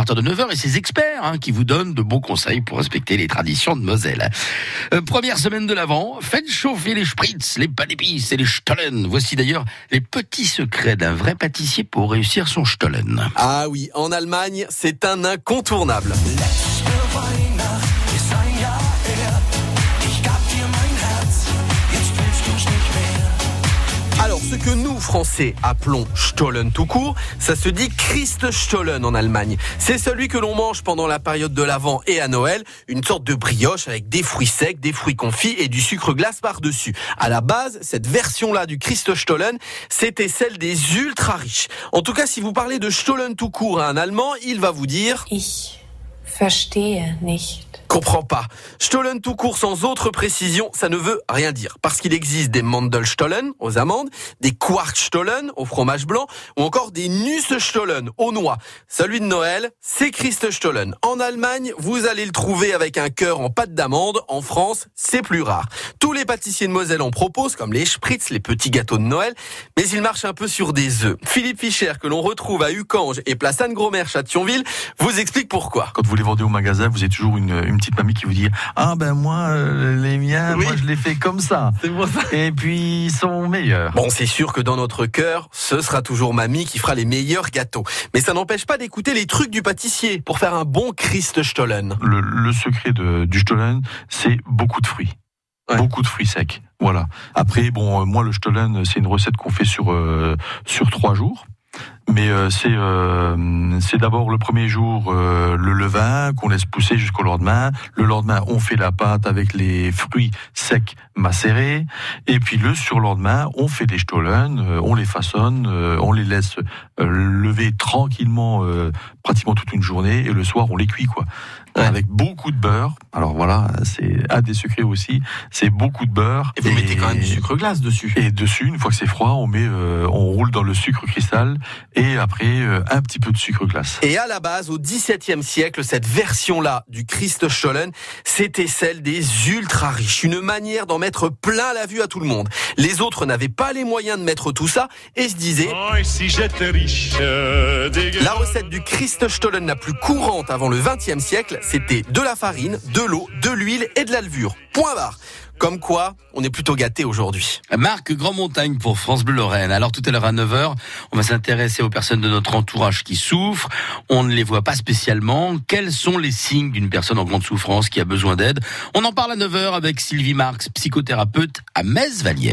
partir de 9h et ses experts hein, qui vous donnent de bons conseils pour respecter les traditions de Moselle. Euh, première semaine de l'Avent, faites chauffer les spritz, les d'épices et les stollen. Voici d'ailleurs les petits secrets d'un vrai pâtissier pour réussir son stollen. Ah oui, en Allemagne, c'est un incontournable. Que nous, Français, appelons Stollen tout court, ça se dit Christstollen en Allemagne. C'est celui que l'on mange pendant la période de l'Avent et à Noël, une sorte de brioche avec des fruits secs, des fruits confits et du sucre glace par-dessus. À la base, cette version-là du Christstollen, c'était celle des ultra riches. En tout cas, si vous parlez de Stollen tout court à un Allemand, il va vous dire... verstehe nicht. Comprends pas. Stollen tout court sans autre précision, ça ne veut rien dire. Parce qu'il existe des Mandelstollen aux amandes, des Quarkstollen au fromage blanc, ou encore des Nussstollen aux noix. Celui de Noël, c'est Christstollen. En Allemagne, vous allez le trouver avec un cœur en pâte d'amande. En France, c'est plus rare. Tous les pâtissiers de Moselle en proposent, comme les Spritz, les petits gâteaux de Noël, mais ils marchent un peu sur des œufs. Philippe Fischer, que l'on retrouve à Ucange et place Anne-Gromer, Châtillonville, vous explique pourquoi. Quand vous les vendez au magasin, vous avez toujours une, une petite mamie qui vous dit ah ben moi euh, les miens Oui. moi je les fais comme ça C'est pour ça. et puis ils sont meilleurs Bon, c'est sûr que dans notre cœur, ce sera toujours mamie qui fera les meilleurs gâteaux. Mais ça n'empêche pas d'écouter les trucs du pâtissier pour faire un bon Christstollen. le, le secret de, du Stollen c'est beaucoup de fruits Ouais. beaucoup de fruits secs voilà après bon euh, moi le Stollen c'est une recette qu'on fait sur euh, sur trois jours mais euh, c'est euh, c'est d'abord le premier jour euh, le levain qu'on laisse pousser jusqu'au lendemain. Le lendemain, on fait la pâte avec les fruits secs macérés. Et puis le surlendemain, on fait des stollen, euh, on les façonne, euh, on les laisse euh, lever tranquillement euh, pratiquement toute une journée. Et le soir, on les cuit quoi, Ouais. avec beaucoup de beurre. Alors voilà, c'est un des secrets aussi. C'est beaucoup de beurre. Et vous mettez quand même du sucre glace dessus. Et dessus, une fois que c'est froid, on met, euh, on roule dans le sucre cristal et après euh, un petit peu de sucre glace. Et à la base, au XVIIe siècle, cette version-là du Christstollen, c'était celle des ultra riches. Une manière d'en mettre plein la vue à tout le monde. Les autres n'avaient pas les moyens de mettre tout ça et se disaient Oh, et si j'étais riche, euh. La recette du Christstollen la plus courante avant le XXe siècle, c'était de la farine, de l'eau, de l'huile et de la levure. Point barre. Comme quoi, on est plutôt gâté aujourd'hui. Marc Grand Montagne pour France Bleu Lorraine. Alors tout à l'heure à 9h, on va s'intéresser aux personnes de notre entourage qui souffrent. On ne les voit pas spécialement. Quels sont les signes d'une personne en grande souffrance qui a besoin d'aide? On en parle à 9h avec Sylvie Marx, psychothérapeute à Metz-Vallière.